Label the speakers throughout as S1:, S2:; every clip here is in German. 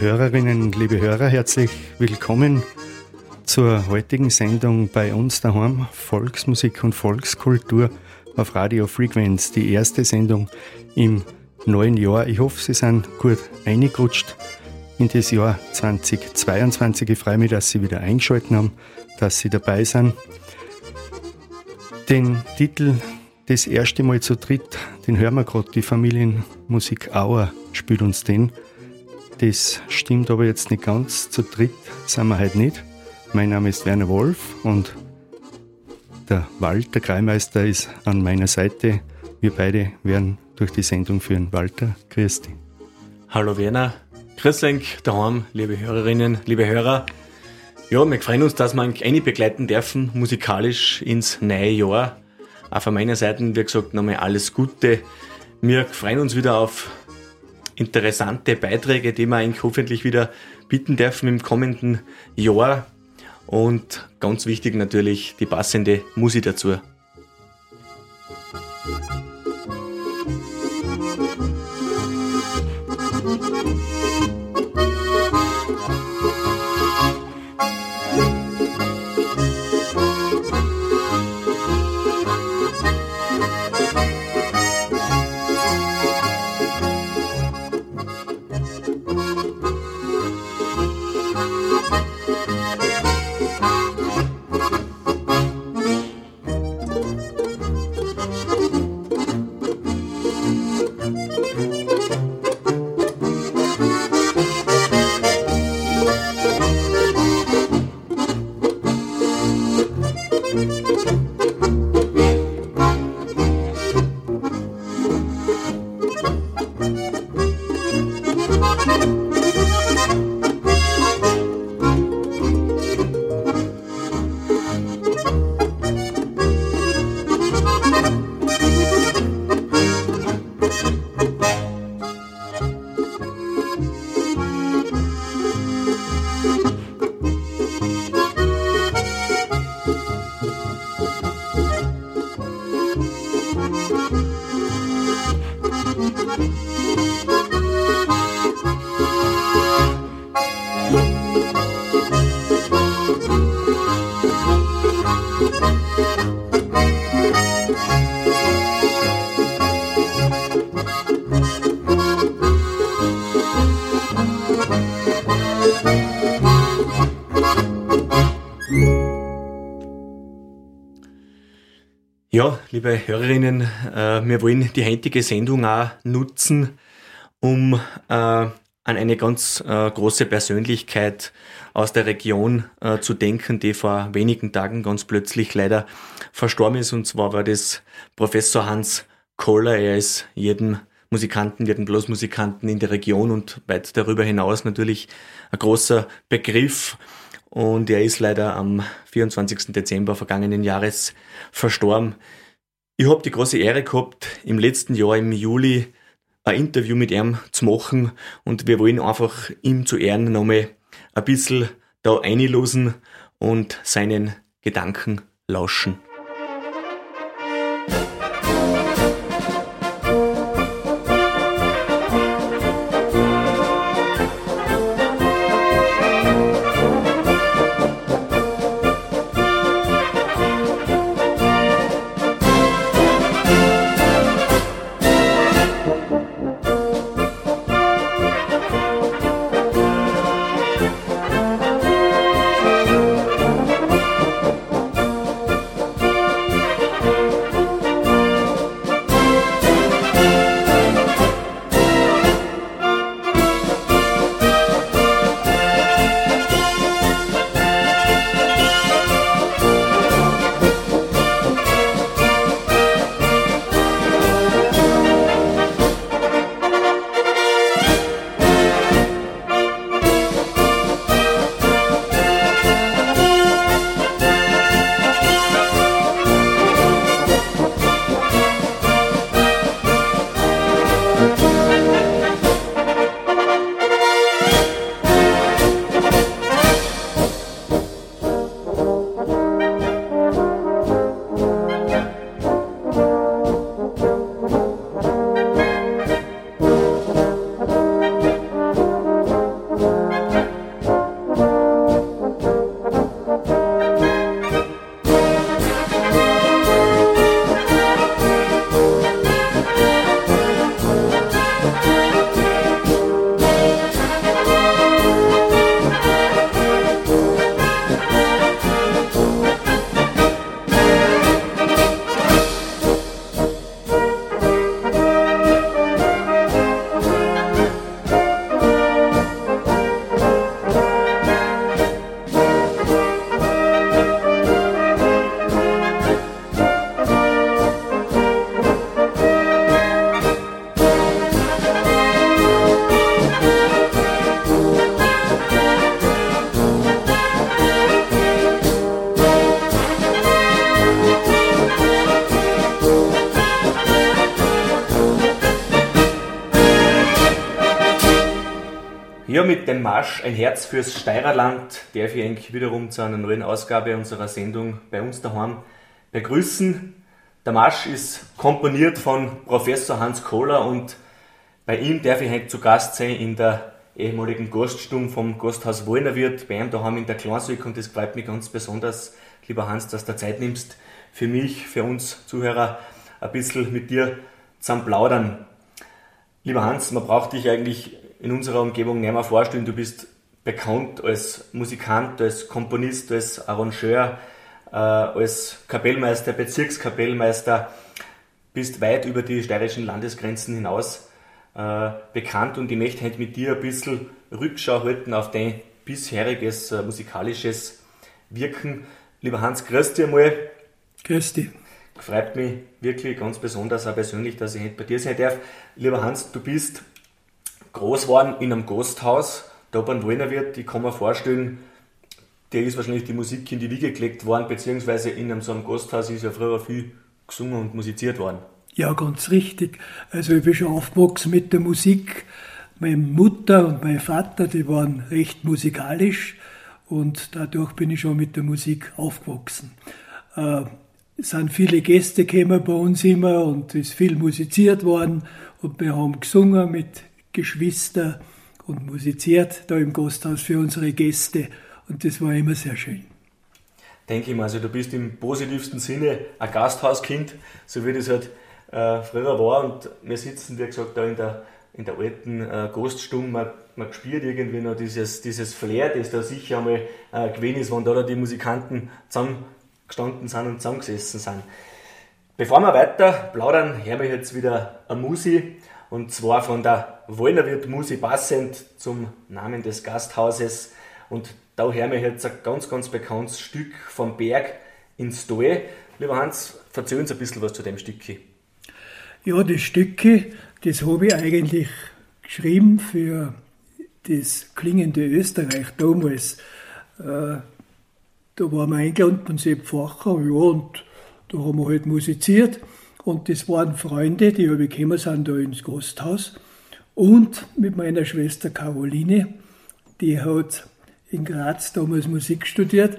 S1: Liebe Hörerinnen, liebe Hörer, herzlich willkommen zur heutigen Sendung bei uns daheim Volksmusik und Volkskultur auf Radio Frequenz. Die erste Sendung im neuen Jahr. Ich hoffe, Sie sind gut eingerutscht in das Jahr 2022. Ich freue mich, dass Sie wieder eingeschaltet haben, dass Sie dabei sind. Den Titel Das erste Mal zu dritt, den hören wir gerade, die Familienmusik Auer spielt uns den. Das stimmt aber jetzt nicht ganz. Zu dritt sind wir heute nicht. Mein Name ist Werner Wolf und der Walter Kreimeister ist an meiner Seite. Wir beide werden durch die Sendung führen. Walter, grüß dich.
S2: Hallo Werner, grüß euch daheim, liebe Hörerinnen, liebe Hörer. Ja, wir freuen uns, dass wir eine begleiten dürfen, musikalisch ins neue Jahr. Auch von meiner Seite, wie gesagt, nochmal alles Gute. Wir freuen uns wieder auf interessante Beiträge, die wir eigentlich hoffentlich wieder bieten dürfen im kommenden Jahr. Und ganz wichtig natürlich die passende Musik dazu. Liebe Hörerinnen, äh, wir wollen die heutige Sendung auch nutzen, um äh, an eine ganz äh, große Persönlichkeit aus der Region zu denken, die vor wenigen Tagen ganz plötzlich leider verstorben ist. Und zwar war das Professor Hans Koller. Er ist jedem Musikanten, jedem Blasmusikanten in der Region und weit darüber hinaus natürlich ein großer Begriff. Und er ist leider am 24. Dezember vergangenen Jahres verstorben. Ich habe die große Ehre gehabt, im letzten Jahr im Juli ein Interview mit ihm zu machen und wir wollen einfach ihm zu Ehren nochmal ein bisschen da einlosen und seinen Gedanken lauschen. Dem Marsch Ein Herz fürs Steirerland darf ich eigentlich wiederum zu einer neuen Ausgabe unserer Sendung bei uns daheim begrüßen. Der Marsch ist komponiert von Professor Hans Kohler und bei ihm darf ich heute zu Gast sein in der ehemaligen Gaststube vom Gasthaus Wollnerwirt, bei ihm daheim in der Klansweg und das freut mich ganz besonders, lieber Hans, dass du Zeit nimmst für mich, für uns Zuhörer, ein bisschen mit dir zum Plaudern. Lieber Hans, man braucht dich eigentlich in unserer Umgebung nicht mehr vorstellen. Du bist bekannt als Musikant, als Komponist, als Arrangeur, äh, als Kapellmeister, Bezirkskapellmeister, bist weit über die steirischen Landesgrenzen hinaus äh, bekannt und ich möchte heute mit dir ein bisschen Rückschau halten auf dein bisheriges äh, musikalisches Wirken. Lieber Hans, grüß dich einmal.
S3: Grüß dich.
S2: Freut mich wirklich ganz besonders auch persönlich, dass ich heute bei dir sein darf. Lieber Hans, du bist groß geworden in einem Gasthaus, da beim Wollnerwirt. Ich kann mir vorstellen, der ist wahrscheinlich die Musik in die Wiege gelegt worden, beziehungsweise in einem so einem Gasthaus ist ja früher viel gesungen und musiziert worden.
S3: Ja, ganz richtig. Also ich bin schon aufgewachsen mit der Musik. Meine Mutter und mein Vater, die waren recht musikalisch und dadurch bin ich schon mit der Musik aufgewachsen. Äh, es sind viele Gäste gekommen bei uns immer und es ist viel musiziert worden und wir haben gesungen mit Geschwister und musiziert da im Gasthaus für unsere Gäste und das war immer sehr schön.
S2: Denke ich mal, also du bist im positivsten Sinne ein Gasthauskind, so wie das halt äh, früher war und wir sitzen, wie gesagt, da in der, in der alten äh, Gaststube, man, man spürt irgendwie noch dieses, dieses Flair, das da sicher einmal äh, gewesen ist, wenn da, da die Musikanten zusammengestanden sind und zusammengesessen sind. Bevor wir weiter plaudern, hören wir jetzt wieder eine Musi und zwar von der Wollnerwirt Musi passend zum Namen des Gasthauses und da hören wir jetzt ein ganz, ganz bekanntes Stück vom Berg ins Tal. Lieber Hans, erzähl uns ein bisschen was zu dem Stückchen.
S3: Ja, das Stückchen, das habe ich eigentlich geschrieben für das klingende Österreich damals. Äh, da waren wir eingeladen von Sepp Facher, ja, und da haben wir halt musiziert. Und das waren Freunde, die habe ich gekommen sind da ins Gasthaus. Und mit meiner Schwester Caroline, die hat in Graz damals Musik studiert,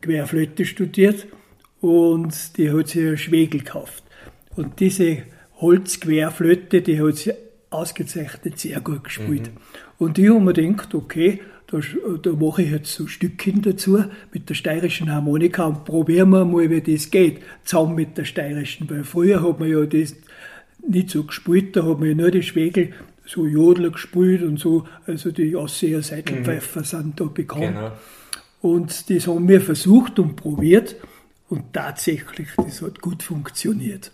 S3: Querflöte studiert und die hat sich ein Schwegel gekauft. Und diese Holzquerflöte, die hat sie ausgezeichnet sehr gut gespielt. Mhm. Und ich habe mir gedacht, okay, da, da mache ich jetzt so Stückchen dazu mit der steirischen Harmonika und probieren wir mal, wie das geht, zusammen mit der steirischen. Weil früher hat man ja das nicht so gespielt, da hat man ja nur die Schwegel so Jodler gespielt und so, also die Ausseher Seitelpfeifer mhm. sind da bekannt. Genau. Und das haben wir versucht und probiert und tatsächlich, das hat gut funktioniert.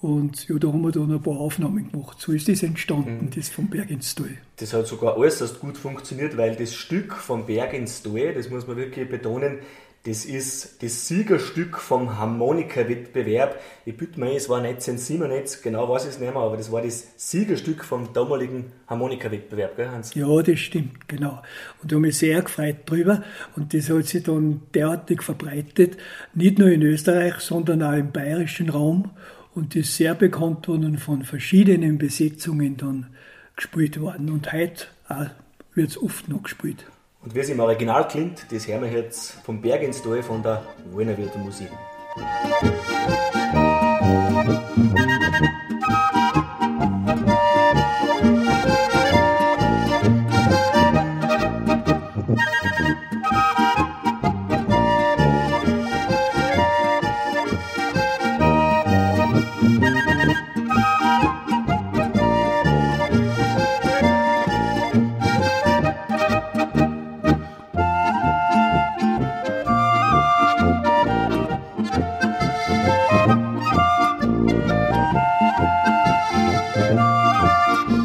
S3: Und ja, da haben wir dann ein paar Aufnahmen gemacht. So ist das entstanden, mhm. das vom Berg ins Tal.
S2: Das hat sogar äußerst gut funktioniert, weil das Stück vom Berg ins Tal, das muss man wirklich betonen, das ist das Siegerstück vom Harmonika-Wettbewerb. Ich bitte mir, es war 1997, genau weiß ich es nicht mehr, aber das war das Siegerstück vom damaligen Harmonika-Wettbewerb, gell Hans?
S3: Ja, das stimmt, genau. Und da habe mich sehr gefreut drüber. Und das hat sich dann derartig verbreitet, nicht nur in Österreich, sondern auch im bayerischen Raum und ist sehr bekannt worden und von verschiedenen Besetzungen dann gespielt worden. Und heute wird es oft noch gespielt.
S2: Und wie es im Original klingt, das hören wir jetzt vom Berg ins Tal von der Wiener Musik. Música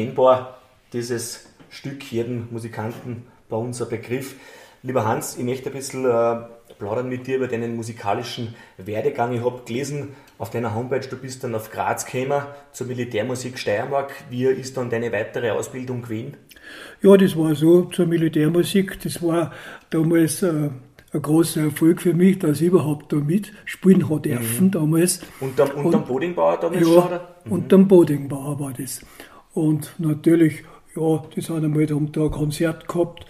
S2: unverkennbar, dieses Stück, jedem Musikanten bei uns ein Begriff. Lieber Hans, ich möchte ein bisschen äh, plaudern mit dir über deinen musikalischen Werdegang. Ich habe gelesen auf deiner Homepage, du bist dann auf Graz gekommen zur Militärmusik Steiermark. Wie ist dann deine weitere Ausbildung gewesen?
S3: Ja, das war so zur Militärmusik. Das war damals äh, ein großer Erfolg für mich, dass ich überhaupt da mitspielen hat dürfen mhm. damals.
S2: Und am, und, am Bodingbauer damals
S3: ja, schon? Mhm. und am Bodingbauer war das. Und natürlich, ja, das haben einmal da ein Konzert gehabt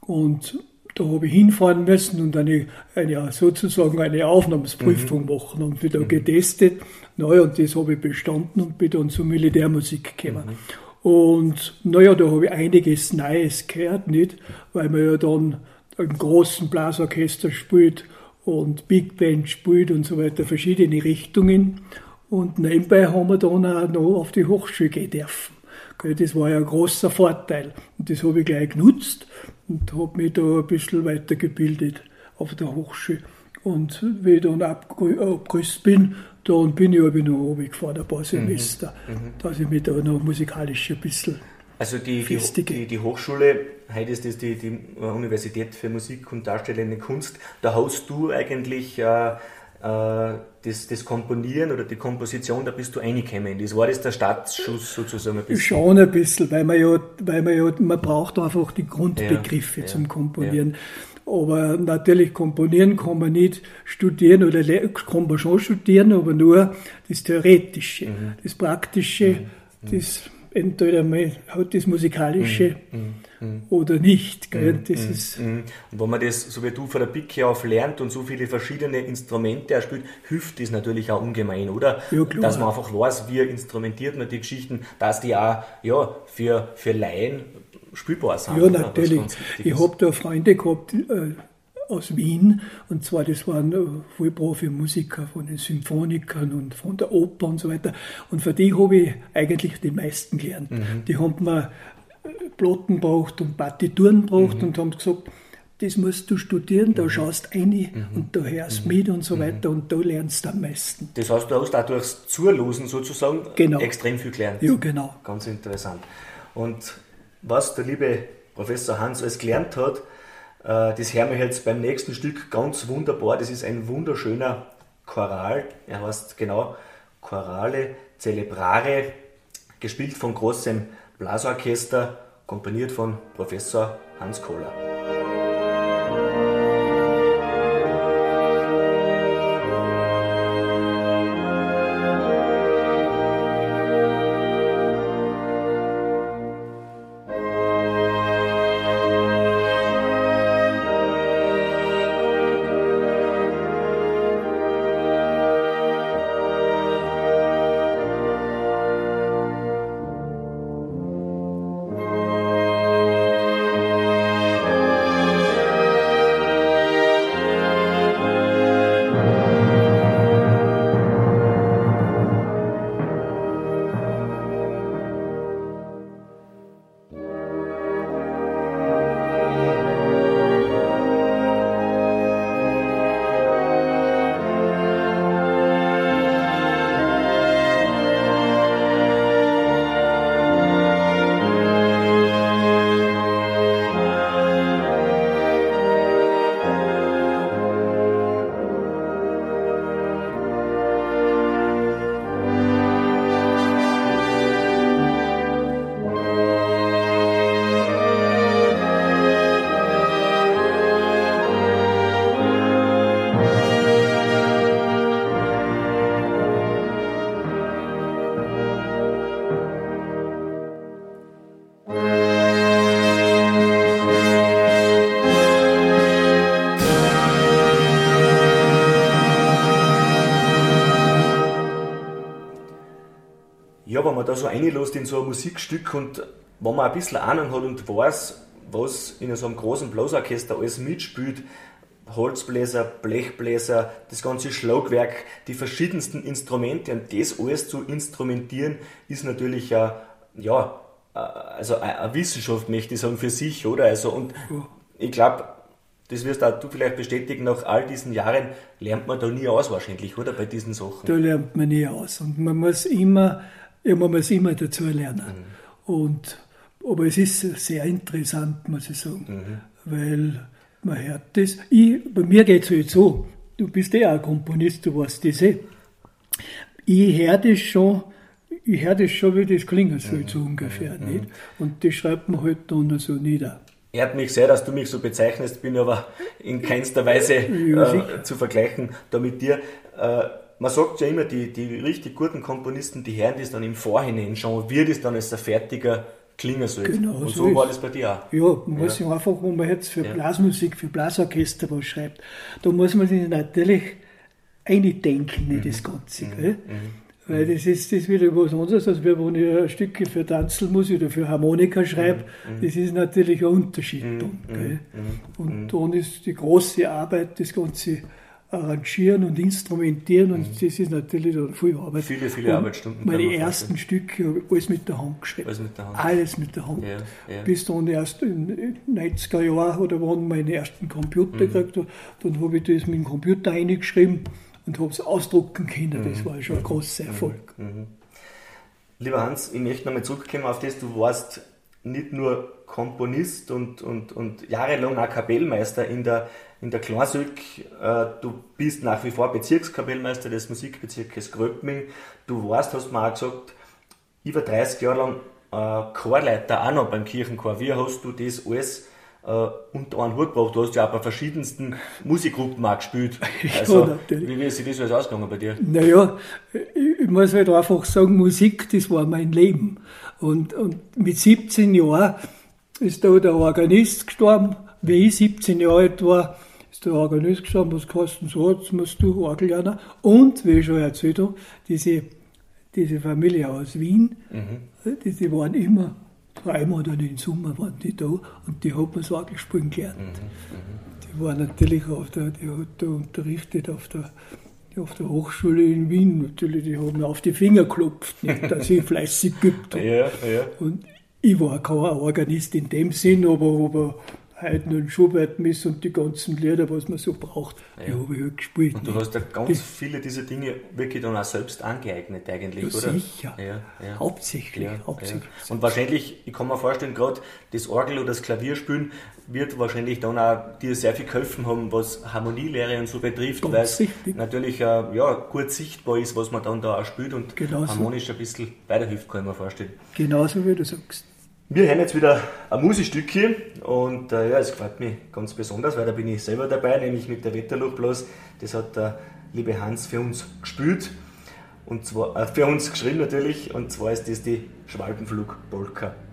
S3: und da habe ich hinfahren müssen und eine, eine sozusagen eine Aufnahmsprüfung mhm. machen und wieder mhm. getestet. Naja, und das habe ich bestanden und bin dann zur Militärmusik gekommen. Mhm. Und naja, da habe ich einiges Neues gehört, nicht? Weil man ja dann im großen Blasorchester spielt und Big Band spielt und so weiter, verschiedene Richtungen. Und nebenbei haben wir dann auch noch auf die Hochschule gehen dürfen. Das war ja ein großer Vorteil. Und das habe ich gleich genutzt und habe mich da ein bisschen weitergebildet auf der Hochschule. Und wie ich dann abgerüstet bin, dann bin ich aber noch runtergefahren, ein paar Semester, mhm. mhm. dass ich mich da noch musikalisch ein bisschen
S2: also die, die, die, die, Hochschule, heute ist das die, die Universität für Musik und Darstellende Kunst, da hast du eigentlich äh, äh, das, das Komponieren oder die Komposition, da bist du reingekommen. Das war das der Startschuss sozusagen
S3: ein bisschen? Schon ein bisschen, weil man ja, weil man ja, man braucht einfach die Grundbegriffe ja, zum Komponieren. Ja. Aber natürlich komponieren kann man nicht studieren oder kann man schon studieren, aber nur das Theoretische. Mhm. Das Praktische, mhm. das entweder man hat das Musikalische mm, mm. oder nicht. Gell?
S2: Mm, das mm, ist mm. und wenn man das, so wie du von der Picke auf lernt und so viele verschiedene Instrumente spielt, hilft das natürlich auch ungemein, oder? Ja, klar. Dass man einfach weiß, wie instrumentiert man die Geschichten, dass die auch ja, für, für Laien spielbar sind.
S3: Ja, natürlich. Ich habe da Freunde gehabt, äh, aus Wien. Und zwar, das waren äh, voll Profi-Musiker von den Symphonikern und von der Oper und so weiter. Und für die habe ich eigentlich die meisten gelernt. Mhm. Die haben mir Plotten braucht und Partituren braucht mhm. und haben gesagt, das musst du studieren, da mhm. schaust rein mhm. und da hörst mhm. mit und so mhm. weiter und da lernst du am meisten.
S2: Das heißt, du hast auch durchs Zulosen sozusagen
S3: genau.
S2: extrem viel gelernt.
S3: Ja, genau.
S2: Ganz interessant. Und was der liebe Professor Hans alles gelernt hat, äh, das hören wir jetzt beim nächsten Stück ganz wunderbar. Das ist ein wunderschöner Choral. Er heißt genau Chorale Celebrare, gespielt vom großen Blasorchester, komponiert von Professor Hans Kohler. Da so reinlässt in so ein Musikstück und wenn man ein bisschen Ahnung hat und weiß, was in so einem großen Blasorchester alles mitspielt, Holzbläser, Blechbläser, das ganze Schlagwerk, die verschiedensten Instrumente und das alles zu instrumentieren, ist natürlich ja, ja also eine Wissenschaft, möchte ich sagen, für sich, oder? Also, und ich glaube, das wirst auch du vielleicht bestätigen, nach all diesen Jahren lernt man da nie aus wahrscheinlich, oder? Bei diesen Sachen.
S3: Da lernt man nie aus. Und man muss immer ja, man muss immer dazu lernen. Und, aber es ist sehr interessant, muss ich sagen, mhm. weil man hört das. Ich, bei mir geht es halt so, du bist eh auch ein Komponist, du weißt das eh. Ich höre das schon, ich höre das schon, wie das klingen soll, mhm. so ungefähr. Mhm. Nicht? Und das schreibt man halt dann so nieder.
S2: Ehrt mich sehr, dass du mich so bezeichnest, bin aber in keinster Weise äh, zu vergleichen da mit dir. Äh, man sagt ja immer, die, die richtig guten Komponisten, die hören das dann im Vorhinein schon, wird es dann als ein fertiger klingen soll. Genau, und so, so war das bei dir auch.
S3: Ja, man muss sich einfach, wenn man jetzt für ja. Blasmusik, für Blasorchester was schreibt, da muss man sich natürlich eindenken in mhm. das Ganze. Mhm. Mhm. Weil das ist das wieder was anderes, als wenn ich Stücke für Tanzelmusik oder für Harmonika schreibe. Mhm. Das ist natürlich ein Unterschied mhm. dann. Und dann ist die große Arbeit, das Ganze arrangieren und instrumentieren und mhm. das ist natürlich viel Arbeit.
S2: Viele, viele und Arbeitsstunden.
S3: Meine ersten Stücke alles mit der Hand geschrieben. Alles mit der Hand. Alles mit der Hand. Ja, ja. Bis dann erst in den 90er Jahren oder wann meinen ersten Computer mhm. gekriegt habe, dann habe ich das mit dem Computer eingeschrieben und habe es ausdrucken können. Das mhm. war schon ein großer mhm. Erfolg. Mhm.
S2: Lieber Hans, ich möchte nochmal zurückkommen auf das, du warst nicht nur Komponist und, und, und jahrelang auch Kapellmeister in der, in der Klarsülk. Äh, du bist nach wie vor Bezirkskapellmeister des Musikbezirkes Gröbming. Du warst, hast mir auch gesagt, über 30 Jahre lang äh, Chorleiter auch noch beim Kirchenchor. Wie hast du das alles äh, unter einen Hut gebracht. Du hast ja auch bei verschiedensten Musikgruppen auch gespielt. Also, ja, natürlich. Wie ist das alles ausgegangen bei dir?
S3: Naja, ich muss halt einfach sagen, Musik, das war mein Leben. Und, und mit 17 Jahren ist da der Organist gestorben. Wie ich 17 Jahre alt war, der Organist gestorben, was kostet so, jetzt musst du Orgel lernen. Und, wie ich schon erzählt habe, diese, diese Familie aus Wien, mhm. die, die waren immer dreimal dann im Sommer waren die da und die hat man so spielen gelernt. Mhm, mhm, die war natürlich auf der, die hat da unterrichtet auf der, auf der Hochschule in Wien. Natürlich, die haben mir auf die Finger geklopft, nicht, dass ich fleißig geübt habe. Ja, ja. Und ich war kein Organist in dem Sinn, aber, aber Haydn und Schubert Miss und die ganzen Lieder, was man so braucht, ja. die habe ich halt gespielt.
S2: Und du hast ja ganz das, viele dieser Dinge wirklich dann auch selbst angeeignet eigentlich, ja, oder?
S3: Sicher, ja, ja. hauptsächlich. Hauptsächlich.
S2: Und wahrscheinlich, ich kann mir vorstellen, gerade das Orgel oder das Klavierspielen wird wahrscheinlich dann auch dir sehr viel geholfen haben, was Harmonielehre und so betrifft, weil es natürlich äh, ja, gut sichtbar ist, was man dann da auch spielt und Genauso. harmonisch ein bisschen weiterhilft, kann ich mir vorstellen.
S3: Genauso wie du sagst.
S2: Wir hören jetzt wieder ein Musikstückchen und äh, ja, es freut mich ganz besonders, weil da bin ich selber dabei, nämlich mit der Wetterluch bloß. Das hat der liebe Hans für uns gespielt und zwar äh, für uns geschrieben natürlich und zwar ist das die Schwalbenflug-Polka. Hans,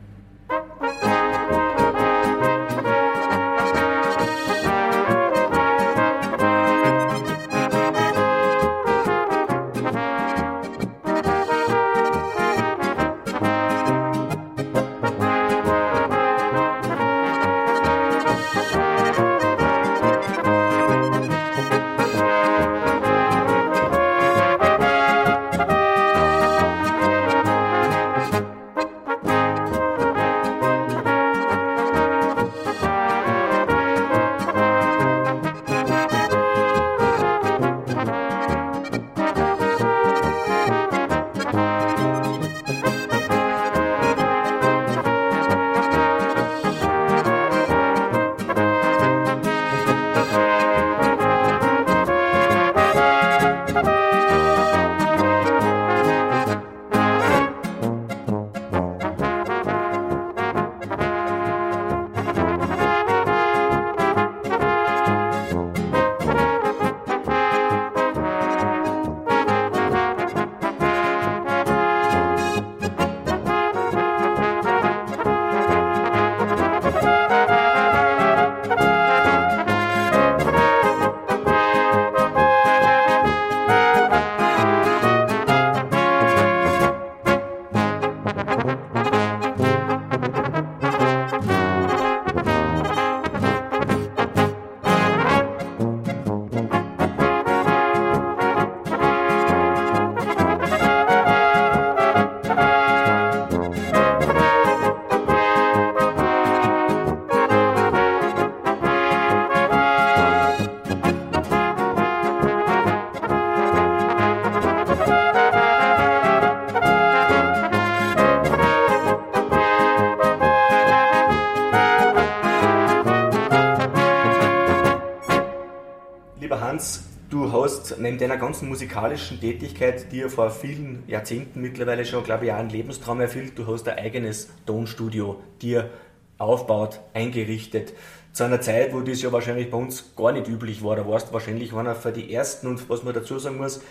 S2: hast neben deiner ganzen musikalischen Tätigkeit, die ja vor vielen Jahrzehnten mittlerweile schon, glaube ich, auch einen Lebenstraum erfüllt, du hast ein eigenes Tonstudio dir aufgebaut, eingerichtet. Zu einer Zeit, wo das ja wahrscheinlich bei uns gar nicht üblich war. Da warst du wahrscheinlich einer für die ersten und was man dazu sagen muss,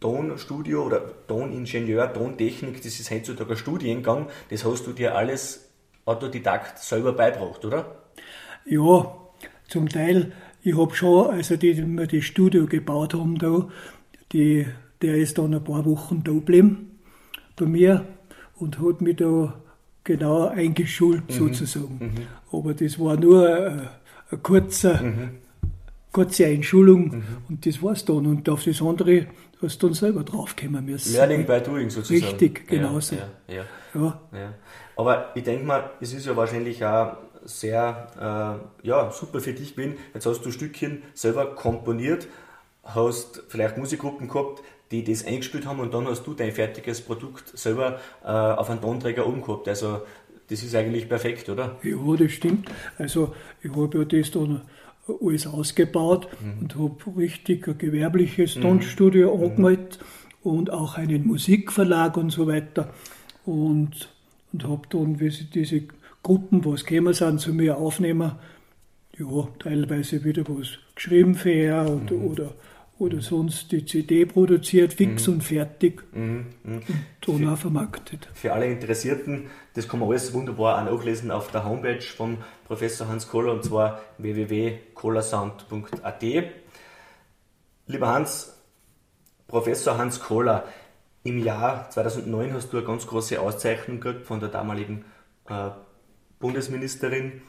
S2: Tonstudio oder Toningenieur, Tontechnik, das ist heutzutage ein Studiengang, das hast du dir alles Autodidakt selber beibracht, oder?
S3: Ja, zum Teil. Ich habe schon, also die, die wir das Studio gebaut haben da, die, der ist dann ein paar Wochen da geblieben bei mir und hat mich da genau eingeschult mhm. sozusagen. Mhm. Aber das war nur ein, ein kurzer, mhm. kurze Einschulung mhm. und das war's dann. Und auf das andere hast du dann selber draufkommen müssen.
S2: Learning by doing sozusagen.
S3: Richtig, genauso.
S2: Ja, ja, ja. ja. Aber ich denke mal, es ist ja wahrscheinlich auch sehr äh, ja, super für dich gewesen. Jetzt hast du Stückchen selber komponiert, hast vielleicht Musikgruppen gehabt, die das eingespielt haben und dann hast du dein fertiges Produkt selber äh, auf einen Tonträger umgehabt. Also das ist eigentlich perfekt, oder?
S3: Ja, das stimmt. Also ich habe ja das dann alles ausgebaut mhm. und habe richtig ein gewerbliches mhm. Tonstudio mhm. angemeldet und auch einen Musikverlag und so weiter. Und, und habe dann, wie sie diese Gruppen, was gekommen sind, zu mir aufnehmen, ja, teilweise wieder was geschrieben für und, mhm. oder, oder sonst die CD produziert, fix mhm. und fertig mhm. mhm. und dann auch vermarktet.
S2: Für alle Interessierten, das kann man alles wunderbar auch nachlesen auf der Homepage von Professor Hans Kohler und zwar www.kohlersound.at. Lieber Hans, Professor Hans Kohler, im Jahr 2009 hast du eine ganz große Auszeichnung gekriegt von der damaligen äh, Bundesministerin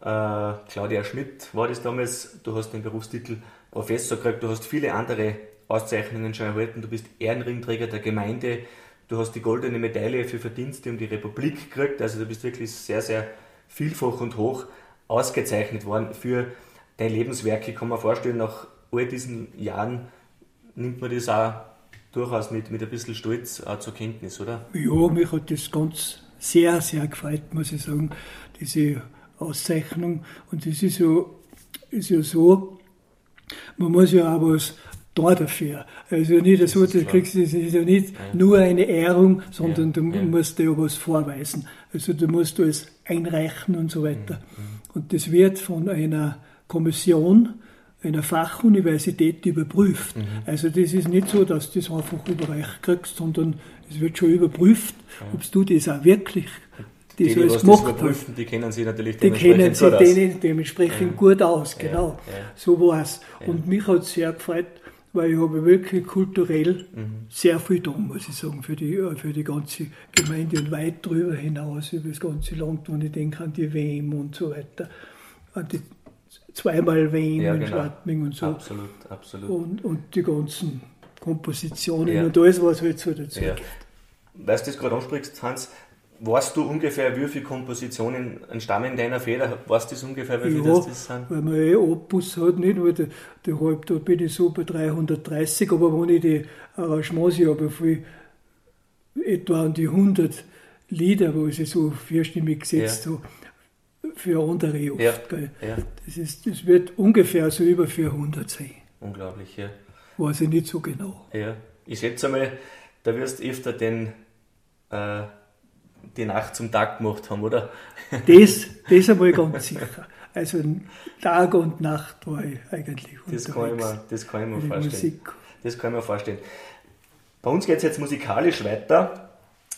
S2: äh, Claudia Schmidt war das damals. Du hast den Berufstitel Professor gekriegt, du hast viele andere Auszeichnungen schon erhalten. Du bist Ehrenringträger der Gemeinde, du hast die goldene Medaille für Verdienste um die Republik gekriegt. Also du bist wirklich sehr, sehr vielfach und hoch ausgezeichnet worden für dein Lebenswerk. Ich kann mir vorstellen, nach all diesen Jahren nimmt man das auch durchaus mit, mit ein bisschen Stolz auch zur Kenntnis, oder?
S3: Ja, mich hat das ganz sehr, sehr gefreut, muss ich sagen, diese Auszeichnung. Und das ist ja, ist ja so, man muss ja auch was da dafür. Also nicht so, du kriegst, das ist ja nicht ja. nur eine Ehrung, sondern ja, du musst ja was vorweisen. Also du musst alles einreichen und so weiter. Mhm. Und das wird von einer Kommission einer Fachuniversität überprüft. Mhm. Also das ist nicht so, dass du das einfach überreicht kriegst, sondern es wird schon überprüft, ja. ob du das auch wirklich
S2: die, die alles gemacht hast. Die kennen sich natürlich
S3: die kennen sich denen dementsprechend ja. gut aus, genau. Ja. So war es. Und mich hat es sehr gefreut, weil ich habe wirklich kulturell mhm. sehr viel da, muss ich sagen, für die, für die ganze Gemeinde und weit drüber hinaus, über das ganze Land, wenn ich denke an die WM und so weiter, an die zweimal WM ja, in genau. Schwartming und so.
S2: Absolut, absolut.
S3: Und, und die ganzen Kompositionen ja. und alles, was halt so dazu ja.
S2: Weißt du, das gerade ansprichst, Hans, weißt du ungefähr, wie viele Kompositionen entstammen deiner Feder? Weißt du das ungefähr, wie viele
S3: ja, das sind? weil man eh Opus hat, nicht, weil der, der halb, da bin ich so bei 330, aber wenn ich die Arrangements habe, viel, etwa an die 100 Lieder, wo ich sie so vierstimmig gesetzt ja. habe, für andere oft. Ja. Ja. Das, ist, das wird ungefähr so über 400 sein.
S2: Unglaublich, ja.
S3: Weiß ich nicht so genau.
S2: Ja. Ich schätze mal, da wirst du öfter den, äh, die Nacht zum Tag gemacht haben, oder?
S3: Das, das einmal ganz sicher. Also Tag und Nacht war ich eigentlich
S2: das kann ich mir, Das kann ich mir vorstellen. Musik. Das kann ich mir vorstellen. Bei uns geht es jetzt musikalisch weiter.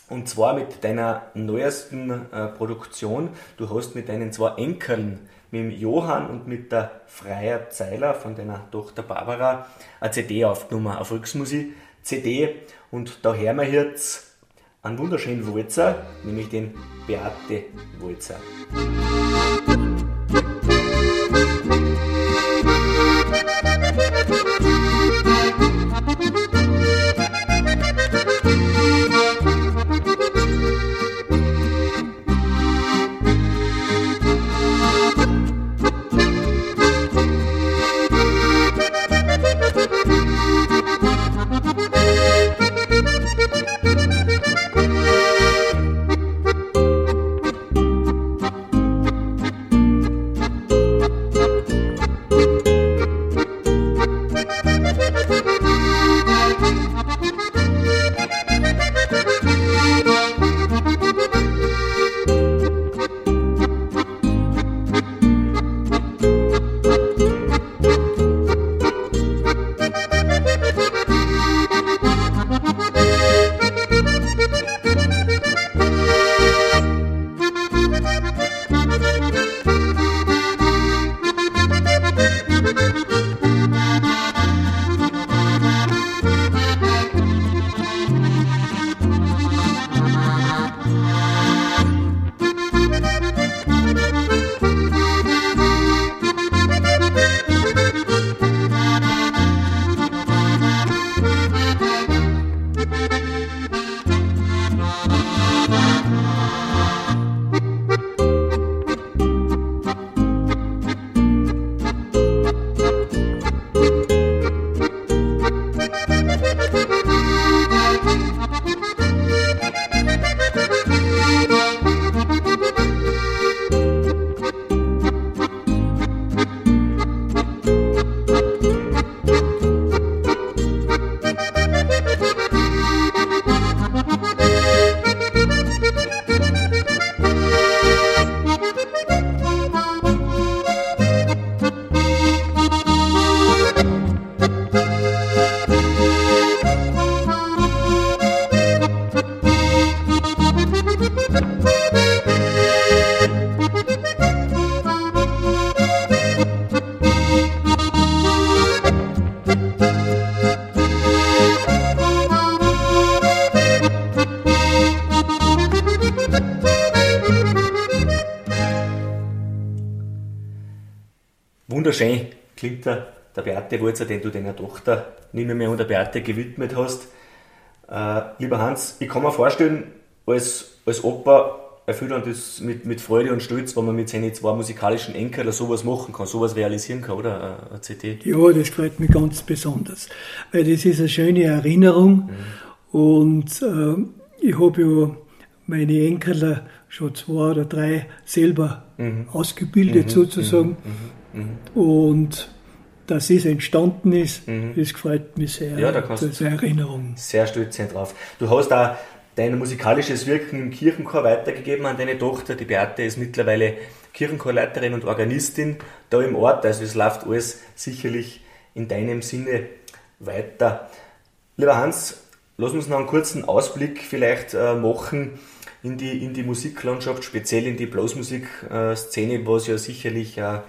S2: Und zwar mit deiner neuesten äh, Produktion. Du hast mit deinen zwei Enkeln, mit dem Johann und mit der Freier Zeiler von deiner Tochter Barbara, eine CD aufgenommen, eine Volksmusik CD. Und da hören wir jetzt einen wunderschönen Walzer, nämlich den Beate Walzer. Wunderschön klingt der, der Beate Walzer, den du deiner Tochter nicht mehr unter Beate gewidmet hast. Äh, lieber Hans, ich kann mir vorstellen, als, als Opa erfüllt man das mit, mit Freude und Stolz, wenn man mit seinen zwei musikalischen Enkeln sowas machen kann, sowas realisieren kann, oder? Eine CD.
S3: Ja, das freut mich ganz besonders, weil das ist eine schöne Erinnerung mhm. und äh, ich habe ja meine Enkel schon zwei oder drei selber mhm. ausgebildet mhm. sozusagen mhm. Mhm. und dass es entstanden ist, das freut mich sehr.
S2: Ja, da kannst eine Erinnerung. Sehr stolz sein drauf. Du hast da dein musikalisches Wirken im Kirchenchor weitergegeben an deine Tochter. Die Beate ist mittlerweile Kirchenchorleiterin und Organistin da im Ort. Also es läuft alles sicherlich in deinem Sinne weiter. Lieber Hans, lass uns noch einen kurzen Ausblick vielleicht äh, machen in die, in die Musiklandschaft, speziell in die Blasmusik-Szene, was ja sicherlich äh,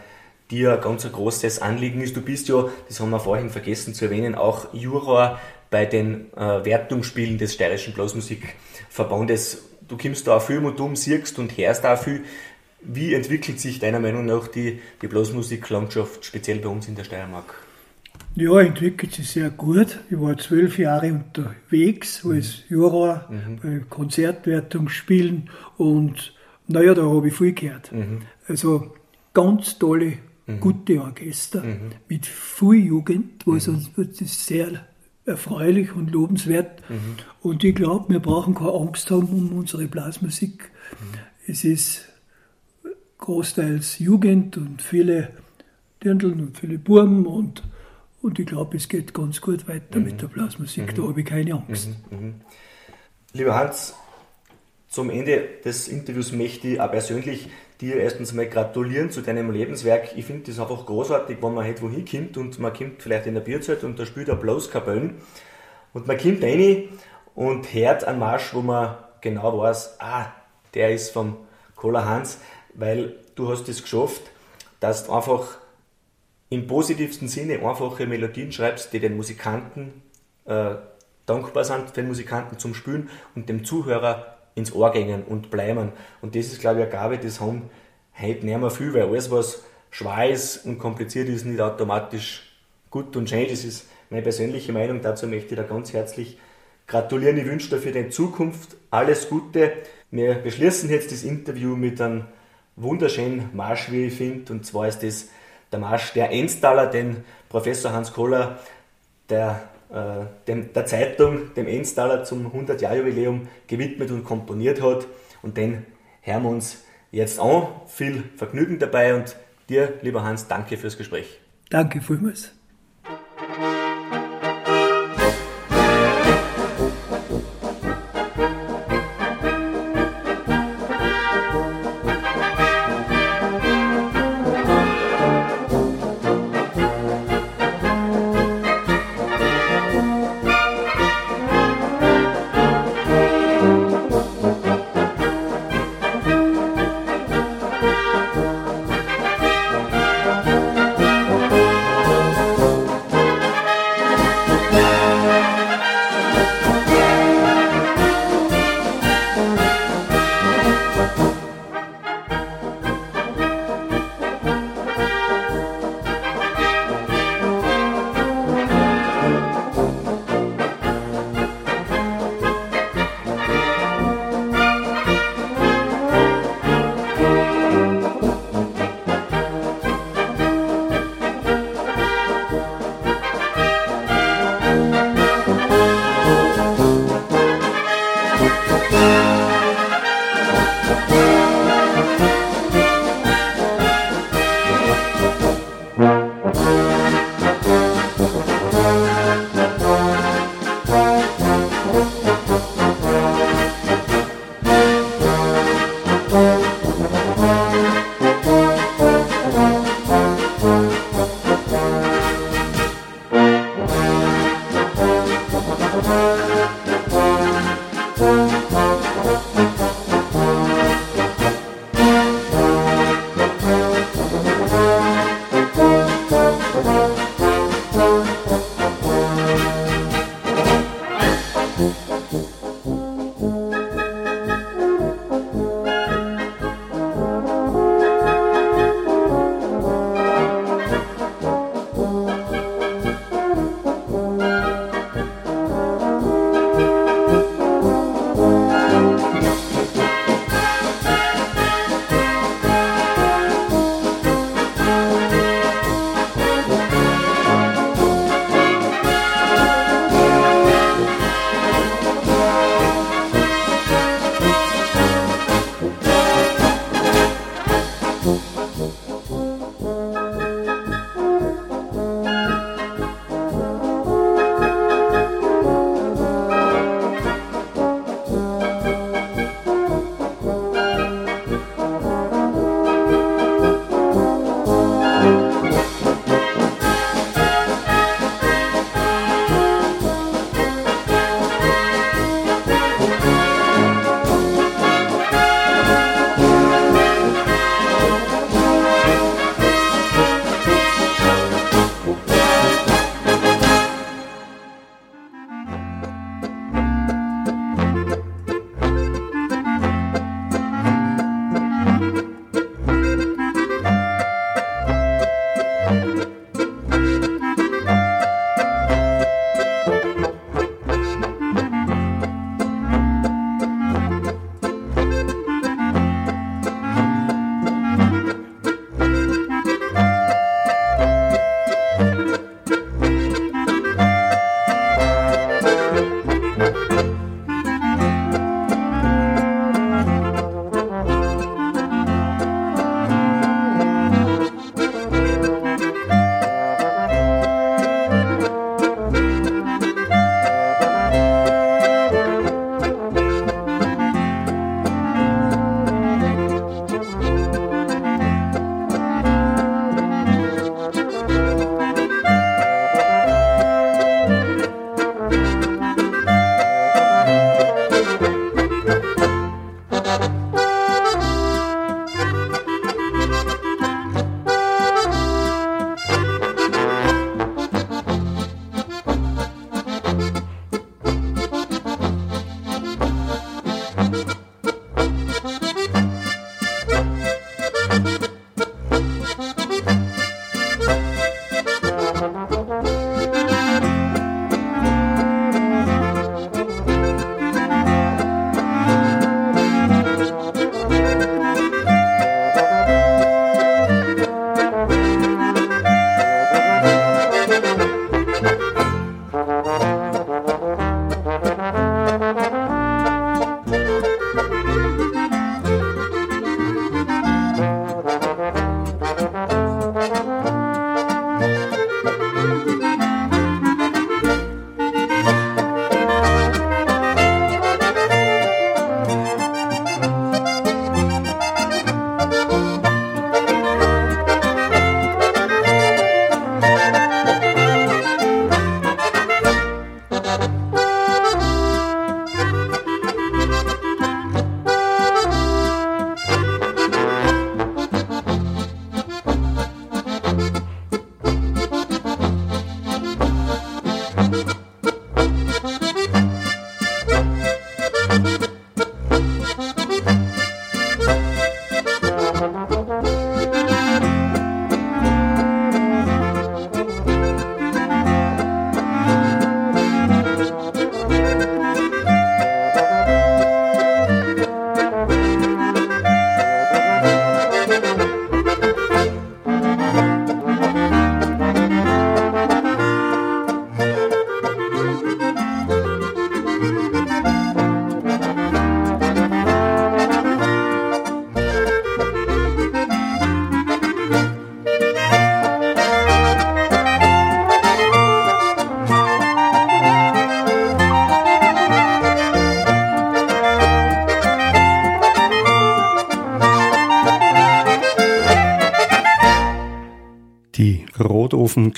S2: dir ein ganz großes Anliegen ist. Du bist ja, das haben wir vorhin vergessen zu erwähnen, auch Juror bei den äh, Wertungsspielen des Steirischen Blasmusikverbandes. Du kommst da auch viel und um, siehst und hörst auch viel. Wie entwickelt sich deiner Meinung nach die, die Blasmusiklandschaft, speziell bei uns in der Steiermark?
S3: Ja, entwickelt sich sehr gut. Ich war zwölf Jahre unterwegs als Juror mhm. bei Konzertwertungsspielen und naja, da habe ich viel gehört. Mhm. Also ganz tolle, mhm. gute Orchester mhm. mit viel Jugend, was mhm. uns sehr erfreulich und lobenswert. Mhm. Und ich glaube, wir brauchen keine Angst haben um unsere Blasmusik. Mhm. Es ist großteils Jugend und viele Dirndln und viele Burmen und, und ich glaube, es geht ganz gut weiter mit der Blasmusik. Da habe ich keine Angst.
S2: Lieber Hans, zum Ende des Interviews möchte ich auch persönlich dir erstens mal gratulieren zu deinem Lebenswerk. Ich finde das einfach großartig, wenn man halt wohin kommt und man kommt vielleicht in der Bierzeit und da spielt er bloß Kapellen und man kommt rein und hört einen Marsch, wo man genau weiß, ah, der ist vom Cola Hans, weil du hast es geschafft, dass du einfach im positivsten Sinne einfache Melodien schreibst, die den Musikanten äh, dankbar sind, den Musikanten zum Spielen und dem Zuhörer ins Ohr gehen und bleiben. Und das ist, glaube ich, eine Gabe, das haben heute nicht mehr viel, weil alles, was schwer ist und kompliziert ist, nicht automatisch gut und schön. Das ist meine persönliche Meinung. Dazu möchte ich da ganz herzlich gratulieren. Ich wünsche dir für die Zukunft alles Gute. Wir beschließen jetzt das Interview mit einem wunderschönen Marsch, wie ich finde. Und zwar ist das der Marsch der Enstaler, den Professor Hans Kohler der dem, der Zeitung, dem Enstaler zum 100-Jahr-Jubiläum gewidmet und komponiert hat. Und den hören wir uns jetzt an. Viel Vergnügen dabei und dir, lieber Hans, danke fürs Gespräch.
S3: Danke vielmals.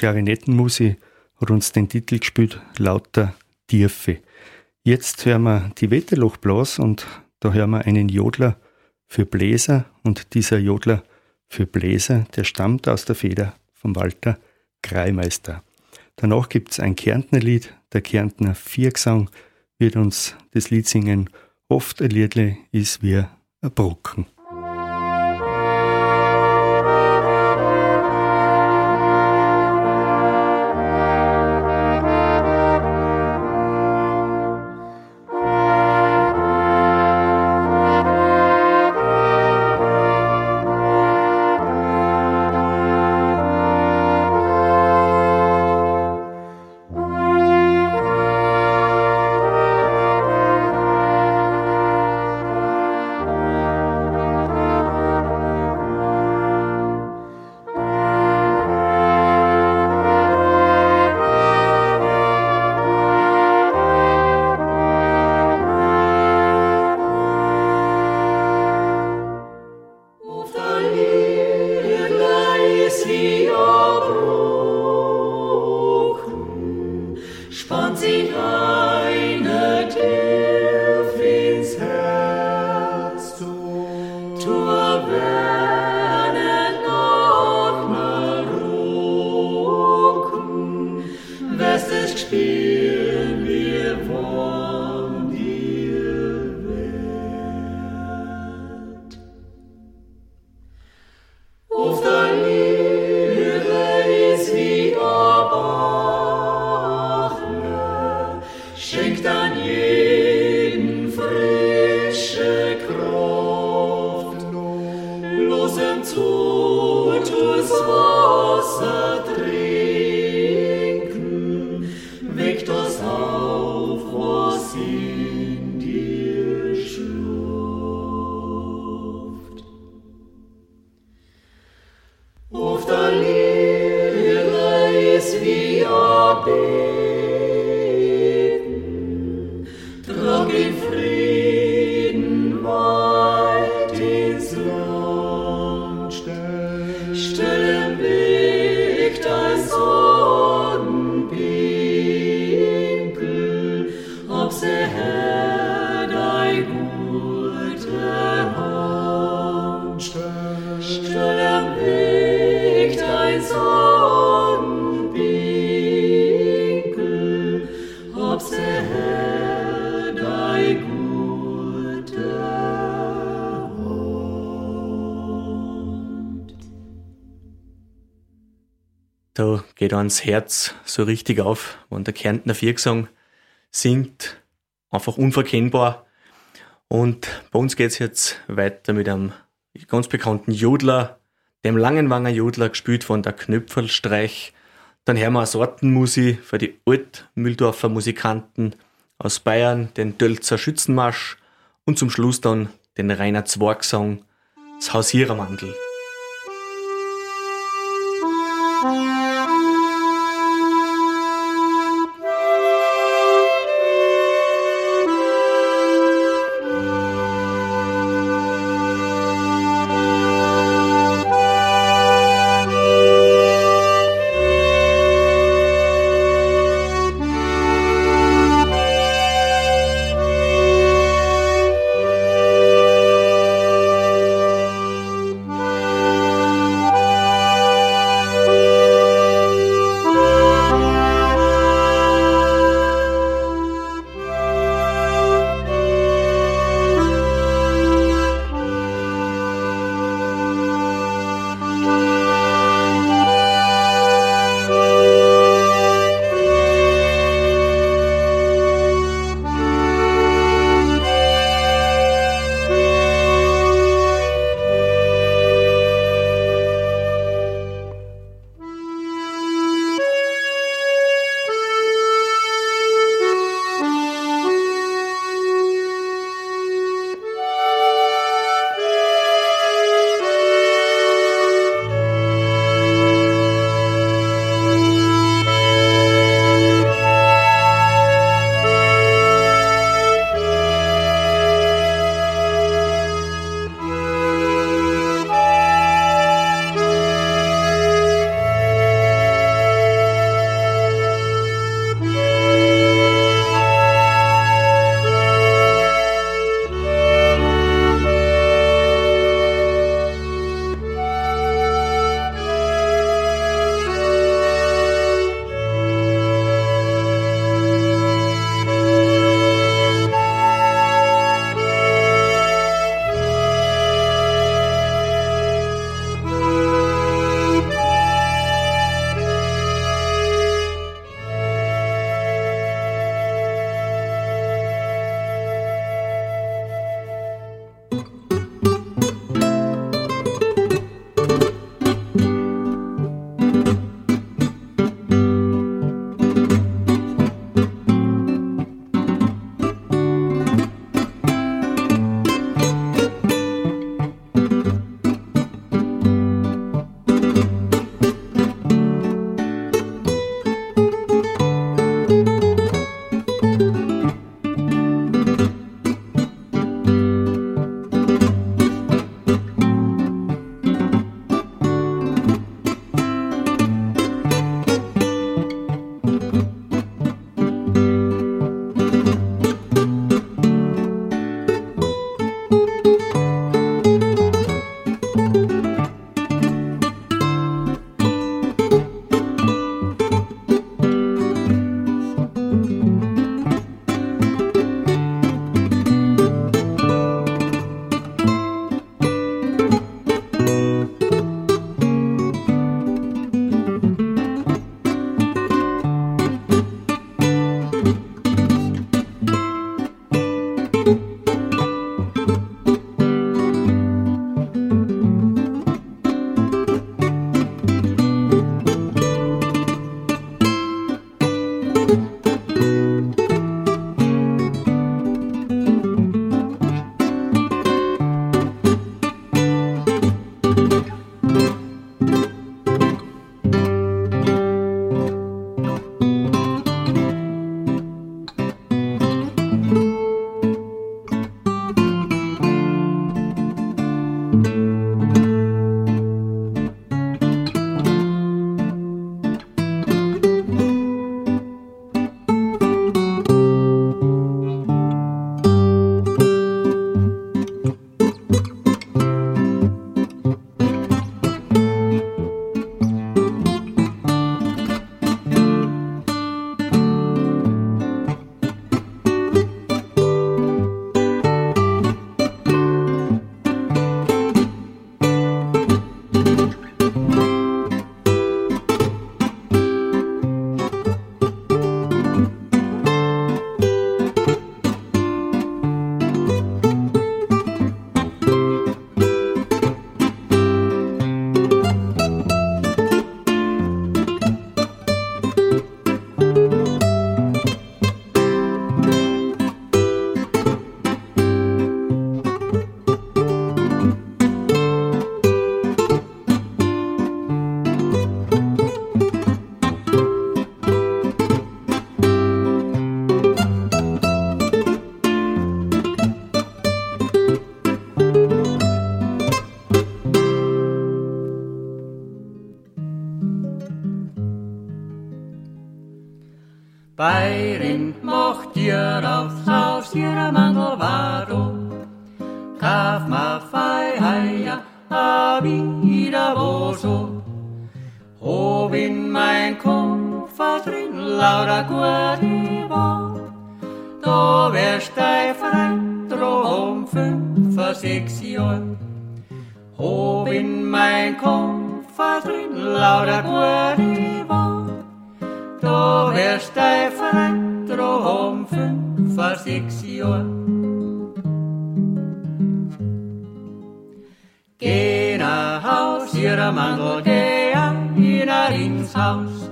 S4: Klarinettenmusik hat uns den Titel gespielt, Lauter Tiefe. Jetzt hören wir die Wetterlochblas und da hören wir einen Jodler für Bläser und dieser Jodler für Bläser, der stammt aus der Feder von Walter Kreimeister. Danach gibt es ein Kärntnerlied, der Kärntner Viergesang wird uns das Lied singen. Oft ein Liedle ist wie ein Brocken.
S2: Da geht ans Herz so richtig auf, wenn der Kärntner Viergesang singt. Einfach unverkennbar. Und bei uns geht's jetzt weiter mit einem ganz bekannten Jodler, dem Langenwanger Jodler, gespielt von der Knöpfelstreich. Dann hören wir eine Sortenmusik für die Altmühldorfer Musikanten aus Bayern, den Dölzer Schützenmarsch und zum Schluss dann den Rainer Zwargsang, das Hausierermandel.
S4: Bayrin Da wärst dei frei, drum fünf, sechs Jahr. Hob in mein Koffer drin lauter gute war. Da wärst dei frei, drum fünf, sechs Jahr. Geh nach Haus, ihre Mandel, geh wieder ins Haus.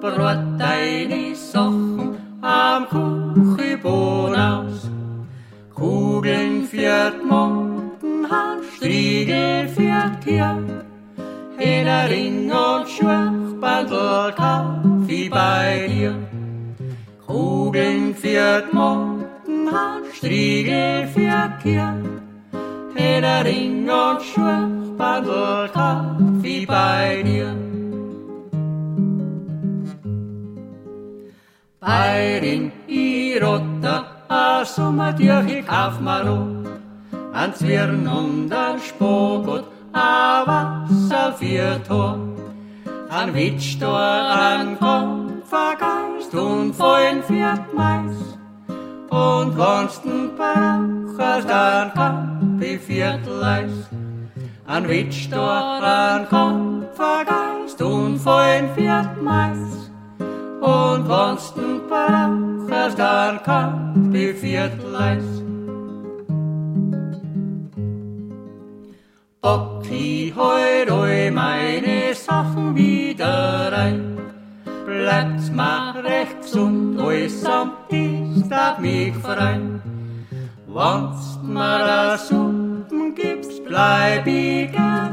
S4: Brot deine Sachen am Kuchenboden aus. Kugeln führt Montenhand, Striegel. In der Ring und Schwachbandel Kaffee bei dir. Kugeln führt Montenhand, Striegel. In der Ring und Schwachbandel Kaffee bei dir. Beirin i rotta, a somma tjöchi kaufmaro, an Zwirn und an Spogot, a Wasser für Tor, an Witschtor, an Kopfergeist und vollen Pferd Mais, und wannsten brauchst an Kapi Viertleis, an Witschtor, an Kopfergeist und vollen Pferd Mais, und wann's du brauchst, dann kann die Viertleis. Bock die heute meine Sachen wieder rein. Bleibt's mal rechts und alles am Dienstag mich frei. Wann's mir a Suppen gibst, bleib ich gern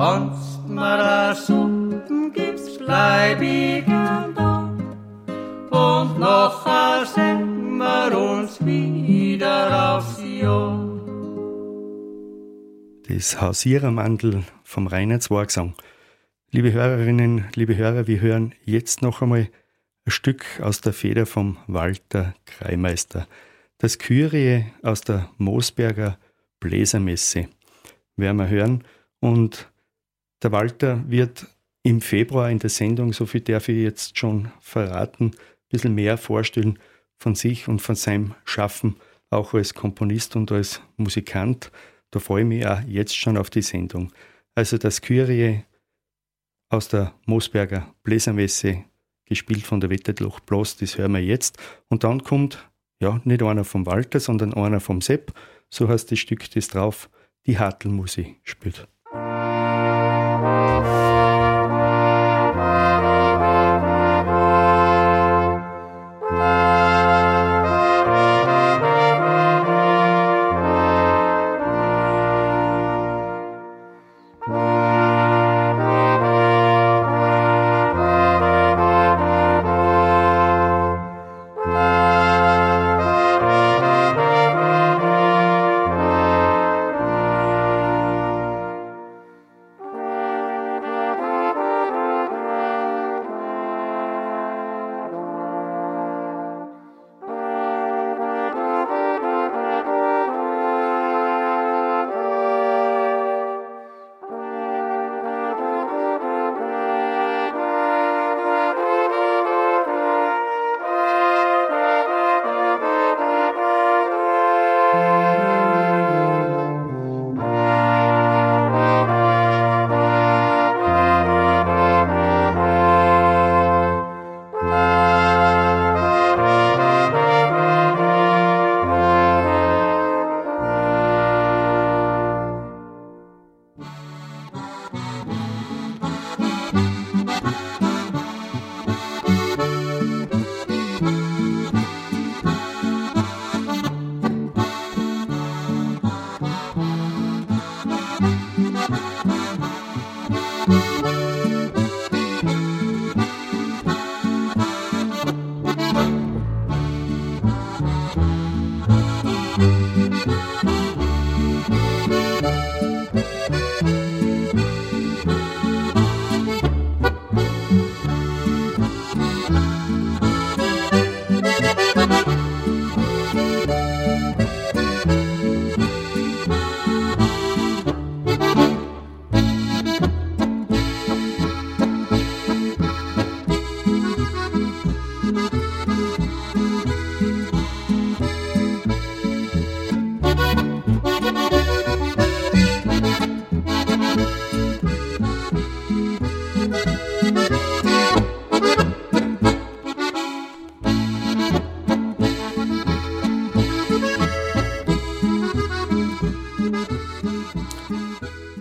S4: Wann's mir a Suppen gibst, bleib ich da. Und a sehen wir uns wieder aufs Jahr.
S1: Das Hausierermandel vom Reinheitswagsang. Liebe Hörerinnen, liebe Hörer, wir hören jetzt noch einmal ein Stück aus der Feder vom Walter Kreimeister. Das Kyrie aus der Moosberger Bläsermesse werden wir hören. Und der Walter wird im Februar in der Sendung, so viel darf ich jetzt schon verraten, ein bisschen mehr vorstellen von sich und von seinem Schaffen, auch als Komponist und als Musikant. Da freue ich mich auch jetzt schon auf die Sendung. Also das Kyrie aus der Moosberger Bläsermesse, gespielt von der Wetterloch Bloss, das hören wir jetzt. Und dann kommt, ja, nicht einer vom Walter, sondern einer vom Sepp, so heißt das Stück, das drauf die Hartelmusik spielt.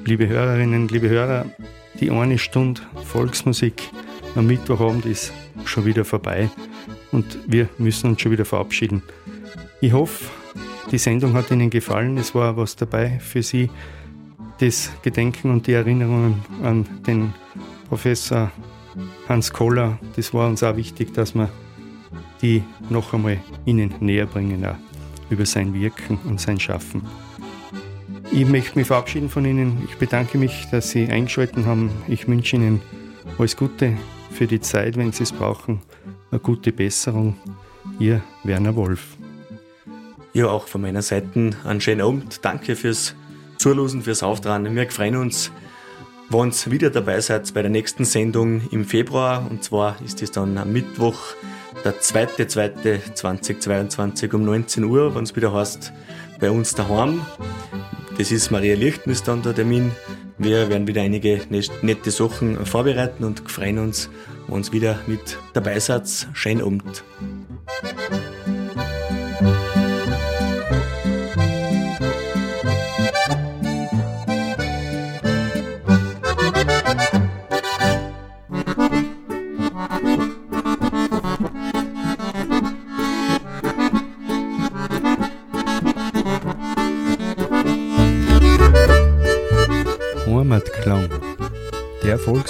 S1: Liebe Hörerinnen, liebe Hörer, die eine Stunde Volksmusik am Mittwochabend ist schon wieder vorbei und wir müssen uns schon wieder verabschieden. Ich hoffe, die Sendung hat Ihnen gefallen. Es war was dabei für Sie. Das Gedenken und die Erinnerungen an den Professor Hans Kohler, das war uns auch wichtig, dass wir die noch einmal Ihnen näher bringen, auch über sein Wirken und sein Schaffen. Ich möchte mich verabschieden von Ihnen. Ich bedanke mich, dass Sie eingeschaltet haben. Ich wünsche Ihnen alles Gute für die Zeit, wenn Sie es brauchen. Eine gute Besserung. Ihr Werner Wolf.
S2: Ja, auch von meiner Seite einen schönen Abend. Danke fürs Zuhören, fürs Auftragen. Wir freuen uns, wenn ihr wieder dabei seid bei der nächsten Sendung im Februar. Und zwar ist es dann am Mittwoch, der 2.2.2022 um 19 Uhr, wenn es wieder heißt, bei uns daheim. Das ist Maria Lichtmis dann der Termin. Wir werden wieder einige nette Sachen vorbereiten und freuen uns, wenn uns wieder mit dabei seid. Schönen Abend.